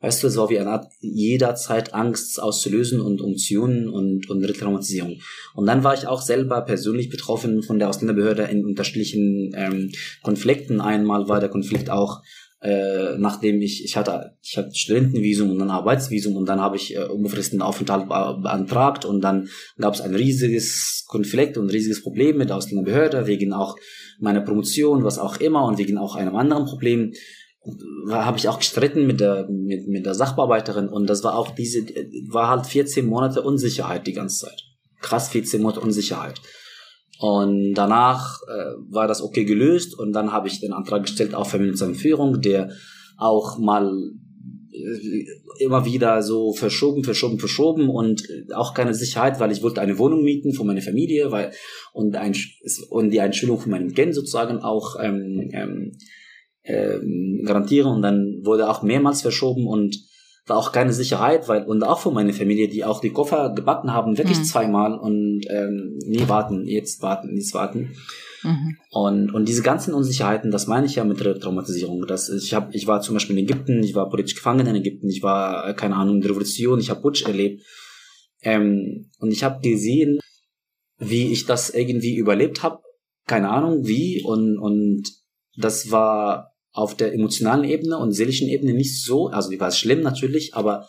Weißt du, es war wie eine Art jederzeit Angst auszulösen und Umziehen und, und Retraumatisierung. Und dann war ich auch selber persönlich betroffen von der Ausländerbehörde in unterschiedlichen ähm, Konflikten. Einmal war der Konflikt auch äh, nachdem ich ich hatte ich hatte Studentenvisum und dann Arbeitsvisum und dann habe ich äh, unbefristeten Aufenthalt beantragt und dann gab es ein riesiges Konflikt und ein riesiges Problem mit der Ausländerbehörde wegen auch meiner Promotion was auch immer und wegen auch einem anderen Problem habe ich auch gestritten mit der mit, mit der Sachbearbeiterin und das war auch diese war halt 14 Monate Unsicherheit die ganze Zeit. Krass 14 Monate Unsicherheit. Und danach äh, war das okay gelöst und dann habe ich den Antrag gestellt auf Familienzusammenführung der auch mal äh, immer wieder so verschoben, verschoben, verschoben und auch keine Sicherheit, weil ich wollte eine Wohnung mieten für meine Familie, weil und ein und die Einschulung von meinem Kind sozusagen auch ähm, ähm, ähm, garantieren und dann wurde auch mehrmals verschoben und war auch keine Sicherheit, weil und auch für meine Familie, die auch die Koffer gebacken haben, wirklich mhm. zweimal und ähm, nee, warten, jetzt warten, jetzt warten. Mhm. Und, und diese ganzen Unsicherheiten, das meine ich ja mit der Traumatisierung. Das, ich, hab, ich war zum Beispiel in Ägypten, ich war politisch gefangen in Ägypten, ich war, äh, keine Ahnung, in der Revolution, ich habe Putsch erlebt. Ähm, und ich habe gesehen, wie ich das irgendwie überlebt habe. Keine Ahnung wie. Und, und das war auf der emotionalen Ebene und seelischen Ebene nicht so, also die war schlimm natürlich, aber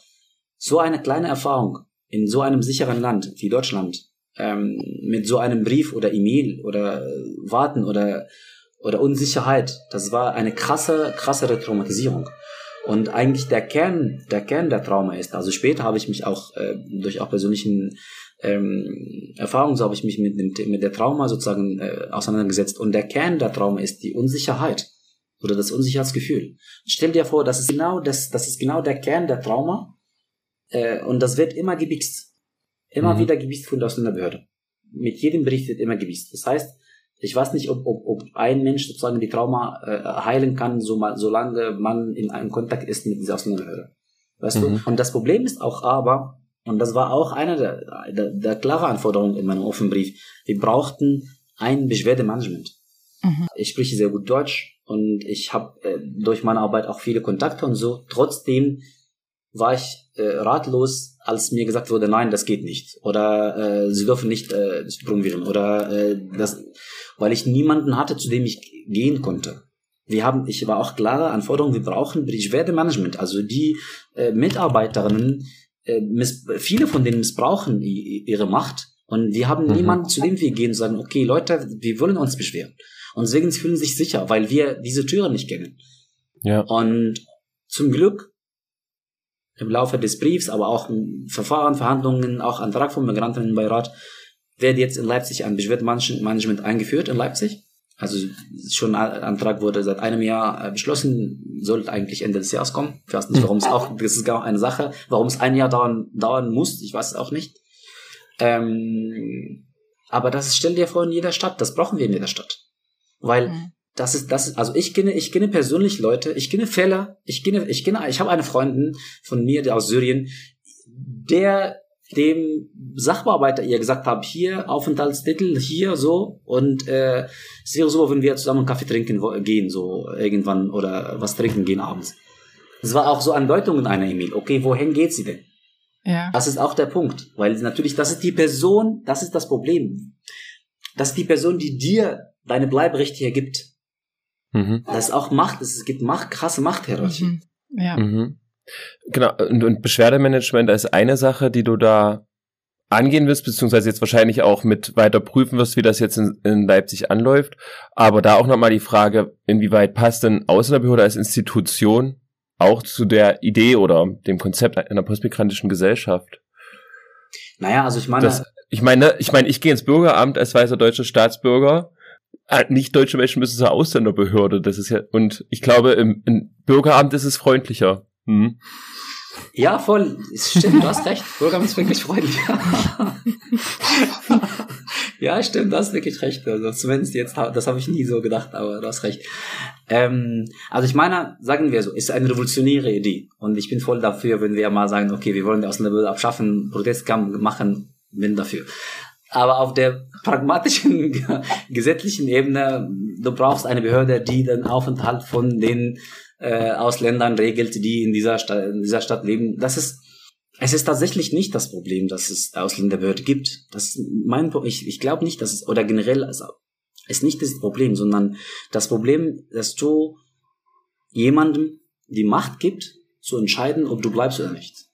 so eine kleine Erfahrung in so einem sicheren Land wie Deutschland, ähm, mit so einem Brief oder E-Mail oder Warten oder, oder Unsicherheit, das war eine krasse, krassere Traumatisierung. Und eigentlich der Kern, der Kern der Trauma ist, also später habe ich mich auch äh, durch auch persönlichen ähm, Erfahrungen, so habe ich mich mit, mit der Trauma sozusagen äh, auseinandergesetzt. Und der Kern der Trauma ist die Unsicherheit oder das Unsicherheitsgefühl. Stell dir vor, das ist genau das, das ist genau der Kern der Trauma äh, und das wird immer gebixt. Immer mhm. wieder gebixt von der Ausländerbehörde. Mit jedem Bericht wird immer gebixt. Das heißt, ich weiß nicht, ob, ob, ob ein Mensch sozusagen die Trauma äh, heilen kann, so mal, solange man in einem Kontakt ist mit dieser Ausländerbehörde. Weißt mhm. du? Und das Problem ist auch aber, und das war auch eine der, der, der klaren Anforderungen in meinem offenen Brief, wir brauchten ein Beschwerdemanagement. Mhm. Ich spreche sehr gut Deutsch und ich habe äh, durch meine Arbeit auch viele Kontakte und so. Trotzdem war ich äh, ratlos, als mir gesagt wurde, nein, das geht nicht oder äh, sie dürfen nicht äh, promovieren oder äh, das, weil ich niemanden hatte, zu dem ich gehen konnte. Wir haben, ich war auch klare Anforderungen, wir brauchen Beschwerdemanagement, also die äh, Mitarbeiterinnen, äh, viele von denen missbrauchen ihre Macht und wir haben mhm. niemanden, zu dem wir gehen und sagen, okay, Leute, wir wollen uns beschweren. Und deswegen fühlen sie sich sicher, weil wir diese Türen nicht kennen. Ja. Und zum Glück im Laufe des Briefs, aber auch im Verfahren, Verhandlungen, auch Antrag vom Migrantinnenbeirat, wird jetzt in Leipzig ein Beschwerdemanagement eingeführt in Leipzig. Also schon ein Antrag wurde seit einem Jahr äh, beschlossen, sollte eigentlich Ende des Jahres kommen. Ich weiß nicht, warum es auch, das ist gar eine Sache, warum es ein Jahr dauern, dauern muss, ich weiß es auch nicht. Ähm, aber das stell dir vor in jeder Stadt, das brauchen wir in jeder Stadt. Weil mhm. das ist, das ist, also ich kenne, ich kenne persönlich Leute, ich kenne Fälle, ich kenne, ich kenne, ich habe eine Freundin von mir, die aus Syrien, der dem Sachbearbeiter ihr gesagt habe, hier Aufenthaltstitel, hier so und äh, es wäre so, wenn wir zusammen einen Kaffee trinken gehen, so irgendwann oder was trinken gehen abends. Es war auch so Andeutung in einer E-Mail. Okay, wohin geht sie denn? Ja. Das ist auch der Punkt, weil natürlich, das ist die Person, das ist das Problem. Das ist die Person, die dir deine Bleiberechte hier gibt. Mhm. Das ist auch Macht, es gibt Macht, krasse Machthierarchie. Mhm. Ja. Mhm. Genau, und, und Beschwerdemanagement ist eine Sache, die du da angehen wirst, beziehungsweise jetzt wahrscheinlich auch mit weiter prüfen wirst, wie das jetzt in, in Leipzig anläuft. Aber da auch nochmal die Frage, inwieweit passt denn Ausländerbehörde als Institution auch zu der Idee oder dem Konzept einer postmigrantischen Gesellschaft? Naja, also ich meine. Das, ich meine, ich meine, ich gehe ins Bürgeramt als weißer deutscher Staatsbürger. Äh, nicht deutsche Menschen müssen zur Ausländerbehörde. Das ist ja, und ich glaube, im, im Bürgeramt ist es freundlicher. Hm. Ja, voll. Stimmt, du hast recht. Bürgeramt ist wirklich freundlich. ja, stimmt, du hast wirklich recht. Also zumindest jetzt, das habe ich nie so gedacht, aber du hast recht. Ähm, also ich meine, sagen wir so, ist eine revolutionäre Idee. Und ich bin voll dafür, wenn wir mal sagen, okay, wir wollen die Ausländerbehörde abschaffen, Protestkampf machen, bin dafür. Aber auf der pragmatischen, gesetzlichen Ebene, du brauchst eine Behörde, die den Aufenthalt von den äh, Ausländern regelt, die in dieser, Stadt, in dieser Stadt leben. Das ist, es ist tatsächlich nicht das Problem, dass es Ausländerbehörde gibt. Das mein, ich, ich glaube nicht, dass es, oder generell, also, ist nicht das Problem, sondern das Problem, dass du jemandem die Macht gibt, zu entscheiden, ob du bleibst oder nicht.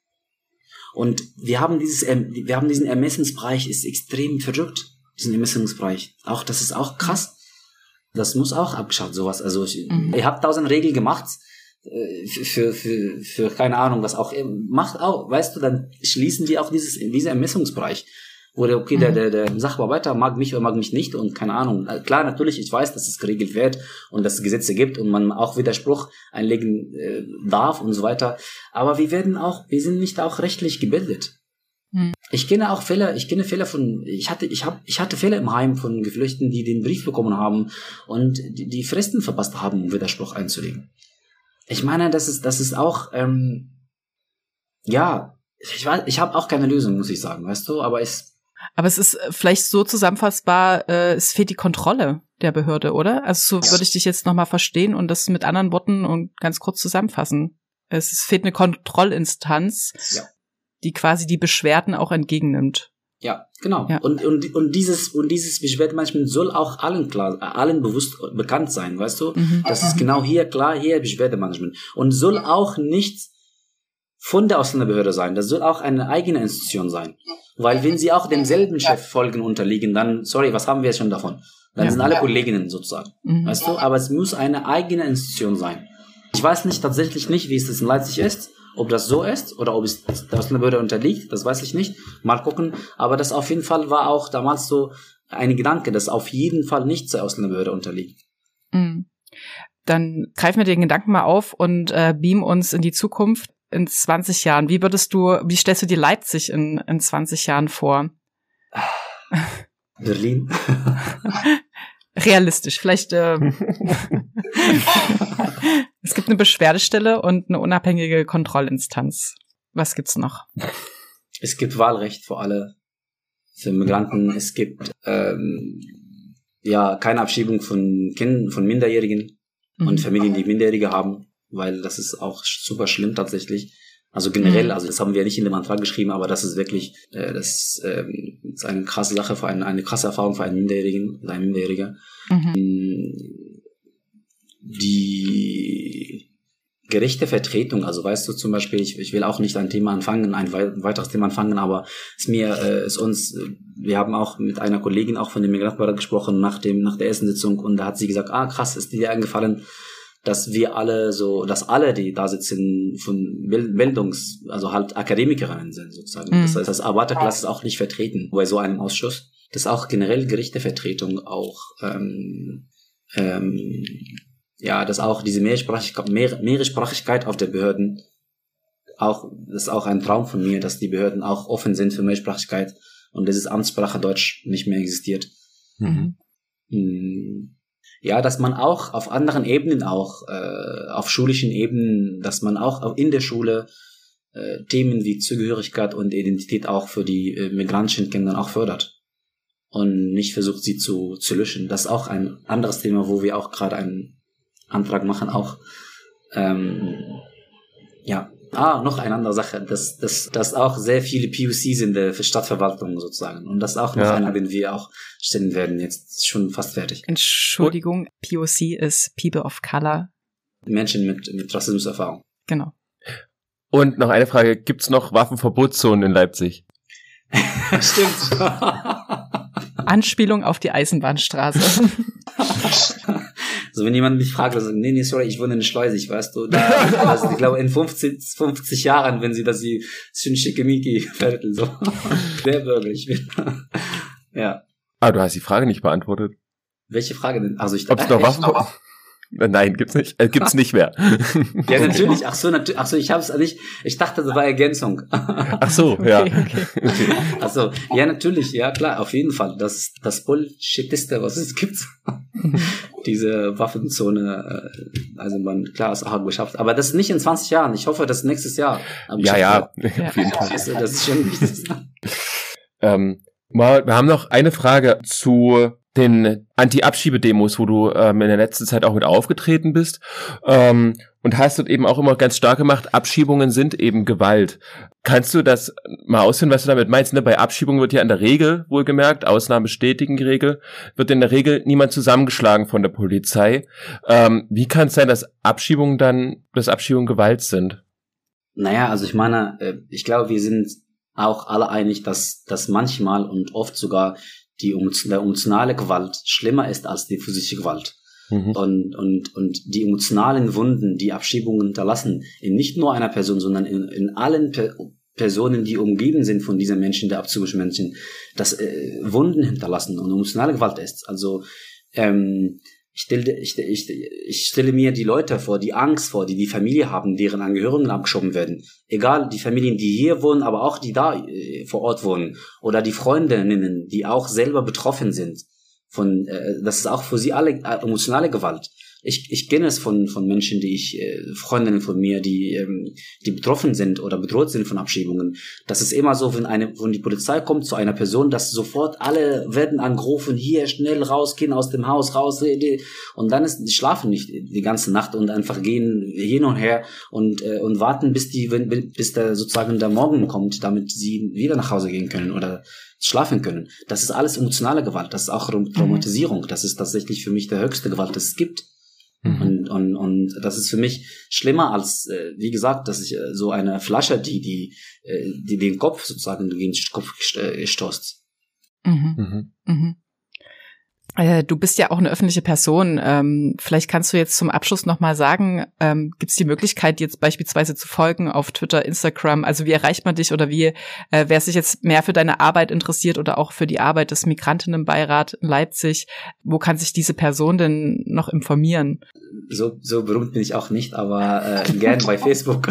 Und wir haben dieses, wir haben diesen Ermessensbereich, ist extrem verrückt, diesen Ermessensbereich. Auch, das ist auch krass. Das muss auch abgeschafft, sowas. Also ich, mhm. ihr habt tausend Regeln gemacht äh, für, für, für, keine Ahnung, was auch. Macht auch, weißt du, dann schließen wir auch dieses, diesen Ermessungsbereich. Oder okay, mhm. der, der, der Sachbearbeiter mag mich oder mag mich nicht und keine Ahnung. Äh, klar, natürlich, ich weiß, dass es geregelt wird und dass es Gesetze gibt und man auch Widerspruch einlegen äh, darf und so weiter. Aber wir werden auch, wir sind nicht auch rechtlich gebildet. Hm. Ich kenne auch Fälle, ich kenne Fälle von, ich hatte, ich habe, ich hatte Fälle im Heim von Geflüchteten, die den Brief bekommen haben und die, die Fristen verpasst haben, um Widerspruch einzulegen. Ich meine, das ist, das ist auch, ähm, ja, ich weiß, ich habe auch keine Lösung, muss ich sagen, weißt du, aber es. Aber es ist äh, vielleicht so zusammenfassbar, äh, es fehlt die Kontrolle der Behörde, oder? Also so ja. würde ich dich jetzt nochmal verstehen und das mit anderen Worten und ganz kurz zusammenfassen. Es, es fehlt eine Kontrollinstanz. Ja die quasi die Beschwerden auch entgegennimmt. Ja, genau. Ja. Und, und, und dieses, und dieses Beschwerdemanagement soll auch allen klar, allen bewusst bekannt sein, weißt du? Mhm. Das ist genau hier klar, hier Beschwerdemanagement. Und soll auch nicht von der Ausländerbehörde sein. Das soll auch eine eigene Institution sein. Weil wenn sie auch demselben Chef folgen unterliegen, dann, sorry, was haben wir jetzt schon davon? Dann ja. sind alle Kolleginnen sozusagen. Mhm. Weißt du? Aber es muss eine eigene Institution sein. Ich weiß nicht tatsächlich nicht, wie es das in Leipzig ist. Ob das so ist oder ob es der Ausländerbehörde unterliegt, das weiß ich nicht. Mal gucken. Aber das auf jeden Fall war auch damals so ein Gedanke, dass auf jeden Fall nicht zur Ausländerbehörde unterliegt. Mhm. Dann greifen wir den Gedanken mal auf und äh, beam uns in die Zukunft in 20 Jahren. Wie würdest du, wie stellst du dir Leipzig in, in 20 Jahren vor? Berlin. realistisch. Vielleicht äh, gibt eine Beschwerdestelle und eine unabhängige Kontrollinstanz. Was gibt's noch? Es gibt Wahlrecht für alle, für Migranten. Es gibt ähm, ja keine Abschiebung von Kindern, von Minderjährigen mhm. und Familien, die Minderjährige haben, weil das ist auch super schlimm tatsächlich. Also generell, mhm. also das haben wir nicht in dem Antrag geschrieben, aber das ist wirklich, äh, das ähm, ist eine krasse Sache für einen, eine krasse Erfahrung für einen Minderjährigen, ein Minderjähriger. Mhm. Die gerechte Vertretung, also weißt du zum Beispiel, ich, ich will auch nicht ein Thema anfangen, ein weiteres Thema anfangen, aber es mir äh, ist uns, äh, wir haben auch mit einer Kollegin auch von dem Migrantbeirat gesprochen nach dem nach der ersten Sitzung und da hat sie gesagt, ah krass, ist dir eingefallen, dass wir alle so, dass alle, die da sitzen, von Bildungs-, also halt Akademikerinnen sind sozusagen. Mhm. Das heißt, das Arbeiterklasse ist auch nicht vertreten bei so einem Ausschuss. Das ist auch generell Gerichtevertretung auch ähm, ähm, ja, dass auch diese Mehrsprachigkeit, Mehr, Mehrsprachigkeit auf der Behörden auch, das ist auch ein Traum von mir, dass die Behörden auch offen sind für Mehrsprachigkeit und dieses Amtssprache Deutsch nicht mehr existiert. Mhm. Mm, ja, dass man auch auf anderen Ebenen auch, äh, auf schulischen Ebenen, dass man auch in der Schule äh, Themen wie Zugehörigkeit und Identität auch für die äh, migrantischen Kinder auch fördert und nicht versucht, sie zu, zu löschen. Das ist auch ein anderes Thema, wo wir auch gerade einen Antrag machen, auch ähm, ja, Ah, noch eine andere Sache, dass, dass, dass auch sehr viele POCs in der Stadtverwaltung sozusagen. Und das ist auch noch ja. einer, den wir auch stellen werden. Jetzt schon fast fertig. Entschuldigung, POC ist People of Color. Menschen mit, mit Rassismuserfahrung. Genau. Und noch eine Frage, gibt's noch Waffenverbotszonen in Leipzig? Stimmt. Anspielung auf die Eisenbahnstraße. Also wenn jemand mich fragt, also, nee, nee, sorry, ich wohne in Schleusig, weißt du, da, also, ich glaube, in 50, 50 Jahren, wenn sie das sie schön schickimicki Viertel, so, sehr bürgerlich ja. Ah, du hast die Frage nicht beantwortet. Welche Frage denn? Also ich, Ob es noch Waffen, Nein, gibt's nicht. Äh, gibt's nicht mehr. ja, natürlich. Ach so, natürlich. Ach so, ich habe es nicht. Ich dachte, das war Ergänzung. Ach so, ja. Okay, okay. Ach so, ja, natürlich. Ja, klar, auf jeden Fall. Das das Bullshitiste, was es gibt. Diese Waffenzone. Äh, also man, klar, ist auch geschafft. Aber das nicht in 20 Jahren. Ich hoffe, das nächstes Jahr. Ja, ja, auf jeden Fall. Das, das ist schon wichtig. ähm, wir haben noch eine Frage zu den Anti-Abschiebedemos, wo du ähm, in der letzten Zeit auch mit aufgetreten bist ähm, und hast dort eben auch immer ganz stark gemacht, Abschiebungen sind eben Gewalt. Kannst du das mal ausführen, was du damit meinst? Ne? Bei Abschiebungen wird ja in der Regel, wohlgemerkt, Ausnahme bestätigen Regel, wird in der Regel niemand zusammengeschlagen von der Polizei. Ähm, wie kann es sein, dass Abschiebungen dann, dass Abschiebungen Gewalt sind? Naja, also ich meine, äh, ich glaube, wir sind auch alle einig, dass, dass manchmal und oft sogar die emotionale Gewalt schlimmer ist als die physische Gewalt. Mhm. Und, und, und die emotionalen Wunden, die Abschiebungen hinterlassen, in nicht nur einer Person, sondern in, in allen per Personen, die umgeben sind von diesen Menschen, der abzüglichen Menschen, das äh, Wunden hinterlassen und emotionale Gewalt ist. Also ähm, ich stelle, ich, ich, ich stelle mir die Leute vor, die Angst vor, die die Familie haben, deren Angehörigen abgeschoben werden. Egal, die Familien, die hier wohnen, aber auch die da äh, vor Ort wohnen. Oder die Freundinnen, die auch selber betroffen sind. Von, äh, das ist auch für sie alle äh, emotionale Gewalt ich, ich kenne es von, von Menschen, die ich, äh, Freundinnen von mir, die, ähm, die betroffen sind oder bedroht sind von Abschiebungen. Das ist immer so, wenn eine, wenn die Polizei kommt zu einer Person, dass sofort alle werden angerufen, hier schnell rausgehen aus dem Haus, raus, und dann ist, die schlafen nicht die ganze Nacht und einfach gehen hin und her und, äh, und warten, bis die, wenn, bis der sozusagen der Morgen kommt, damit sie wieder nach Hause gehen können oder schlafen können. Das ist alles emotionale Gewalt, das ist auch Traumatisierung, das ist tatsächlich für mich der höchste Gewalt, das es gibt. Mhm. Und, und, und das ist für mich schlimmer als, äh, wie gesagt, dass ich äh, so eine Flasche, die, die, äh, die den Kopf sozusagen gegen den Kopf äh, stoßt. Mhm. Mhm. Äh, du bist ja auch eine öffentliche Person. Ähm, vielleicht kannst du jetzt zum Abschluss nochmal sagen, ähm, gibt es die Möglichkeit, jetzt beispielsweise zu folgen auf Twitter, Instagram? Also wie erreicht man dich oder wie, äh, wer sich jetzt mehr für deine Arbeit interessiert oder auch für die Arbeit des Migrantinnenbeirat in Leipzig, wo kann sich diese Person denn noch informieren? So, so berühmt bin ich auch nicht, aber äh, gern bei Facebook.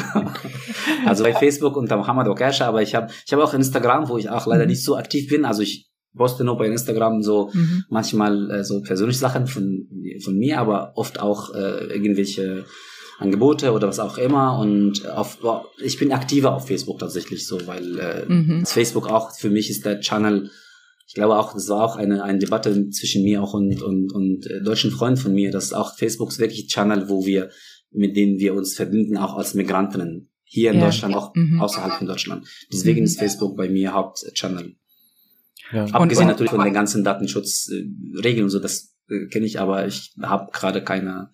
also bei Facebook unter Mohammed Okasha, aber ich habe ich hab auch Instagram, wo ich auch leider mhm. nicht so aktiv bin. Also ich poste nur bei Instagram so mhm. manchmal äh, so persönliche Sachen von, von mir, aber oft auch äh, irgendwelche Angebote oder was auch immer und auf ich bin aktiver auf Facebook tatsächlich so, weil äh, mhm. Facebook auch für mich ist der Channel ich glaube auch, das war auch eine, eine Debatte zwischen mir auch und, und, und äh, deutschen Freunden von mir, dass auch Facebook ist wirklich Channel, wo wir, mit denen wir uns verbinden, auch als Migrantinnen. Hier in ja. Deutschland, auch mhm. außerhalb von Deutschland. Deswegen mhm. ist Facebook bei mir Hauptchannel. Ja. Abgesehen und, natürlich von den ganzen Datenschutzregeln und so, das äh, kenne ich, aber ich habe gerade keine,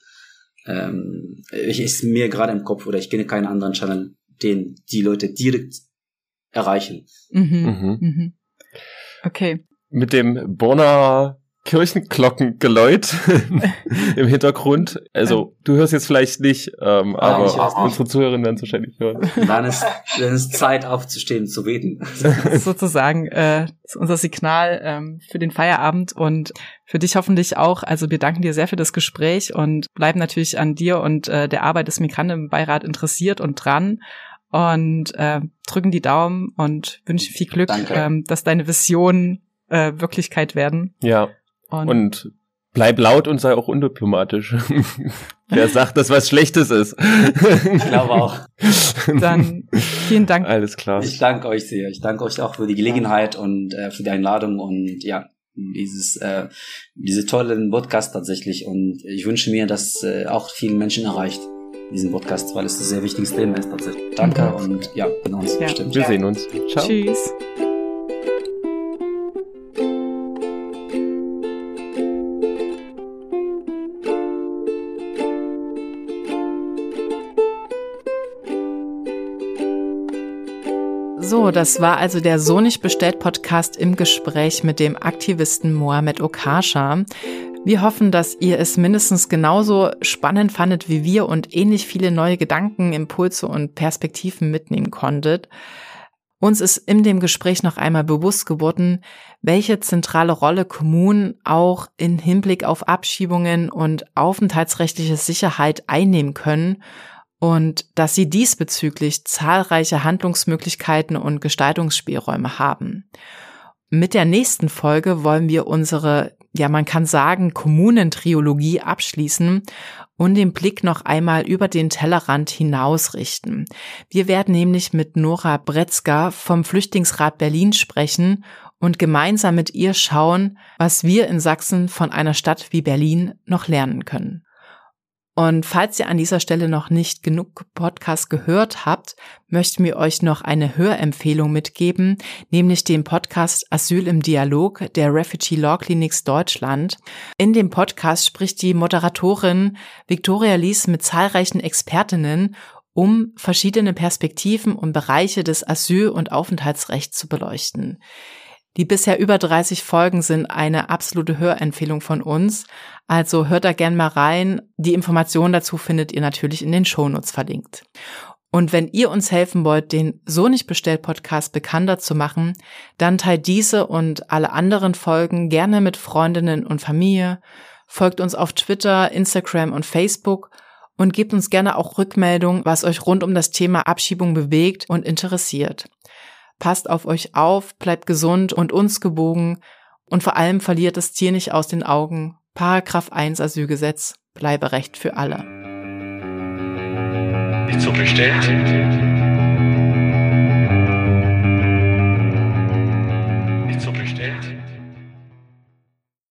ähm, ich ist mir gerade im Kopf oder ich kenne keinen anderen Channel, den die Leute direkt erreichen. Mhm. Mhm. mhm. Okay. Mit dem Bonner Kirchenglockengeläut im Hintergrund. Also du hörst jetzt vielleicht nicht, ähm, Ah, aber unsere Zuhörerinnen werden es wahrscheinlich hören. Dann ist, dann ist Zeit aufzustehen, zu beten. Das ist sozusagen äh, ist unser Signal ähm, für den Feierabend und für dich hoffentlich auch. Also wir danken dir sehr für das Gespräch und bleiben natürlich an dir und äh, der Arbeit des Migranten im Beirat interessiert und dran und äh, drücken die Daumen und wünschen viel Glück, ähm, dass deine Visionen äh, Wirklichkeit werden. Ja, Und, und bleib laut und sei auch undiplomatisch. Wer sagt, dass was Schlechtes ist? Ich glaube auch. dann vielen Dank. Alles klar. Ich danke euch sehr. Ich danke euch auch für die Gelegenheit und äh, für die Einladung und ja, dieses, äh, diese tollen Podcast tatsächlich. Und ich wünsche mir, dass äh, auch vielen Menschen erreicht, diesen Podcast, weil es ein sehr wichtiges Thema ist tatsächlich. Danke Mhm. und ja, genau, uns Ja. bestimmt. Wir sehen uns. Ciao. Tschüss. So, das war also der So nicht bestellt Podcast im Gespräch mit dem Aktivisten Mohamed Okasha. Wir hoffen, dass ihr es mindestens genauso spannend fandet wie wir und ähnlich viele neue Gedanken, Impulse und Perspektiven mitnehmen konntet. Uns ist in dem Gespräch noch einmal bewusst geworden, welche zentrale Rolle Kommunen auch in Hinblick auf Abschiebungen und aufenthaltsrechtliche Sicherheit einnehmen können und dass sie diesbezüglich zahlreiche Handlungsmöglichkeiten und Gestaltungsspielräume haben. Mit der nächsten Folge wollen wir unsere, ja man kann sagen, Kommunentriologie abschließen und den Blick noch einmal über den Tellerrand hinaus richten. Wir werden nämlich mit Nora Bretzka vom Flüchtlingsrat Berlin sprechen und gemeinsam mit ihr schauen, was wir in Sachsen von einer Stadt wie Berlin noch lernen können. Und falls ihr an dieser Stelle noch nicht genug Podcast gehört habt, möchten wir euch noch eine Hörempfehlung mitgeben, nämlich den Podcast Asyl im Dialog der Refugee Law Clinics Deutschland. In dem Podcast spricht die Moderatorin Victoria Lies mit zahlreichen Expertinnen, um verschiedene Perspektiven und Bereiche des Asyl- und Aufenthaltsrechts zu beleuchten. Die bisher über 30 Folgen sind eine absolute Hörempfehlung von uns. Also hört da gern mal rein. Die Informationen dazu findet ihr natürlich in den Shownotes verlinkt. Und wenn ihr uns helfen wollt, den So nicht bestellt Podcast bekannter zu machen, dann teilt diese und alle anderen Folgen gerne mit Freundinnen und Familie, folgt uns auf Twitter, Instagram und Facebook und gebt uns gerne auch Rückmeldung, was euch rund um das Thema Abschiebung bewegt und interessiert. Passt auf euch auf, bleibt gesund und uns gebogen und vor allem verliert das Tier nicht aus den Augen. Paragraph 1 Asylgesetz, Bleiberecht für alle. Nicht so bestellt.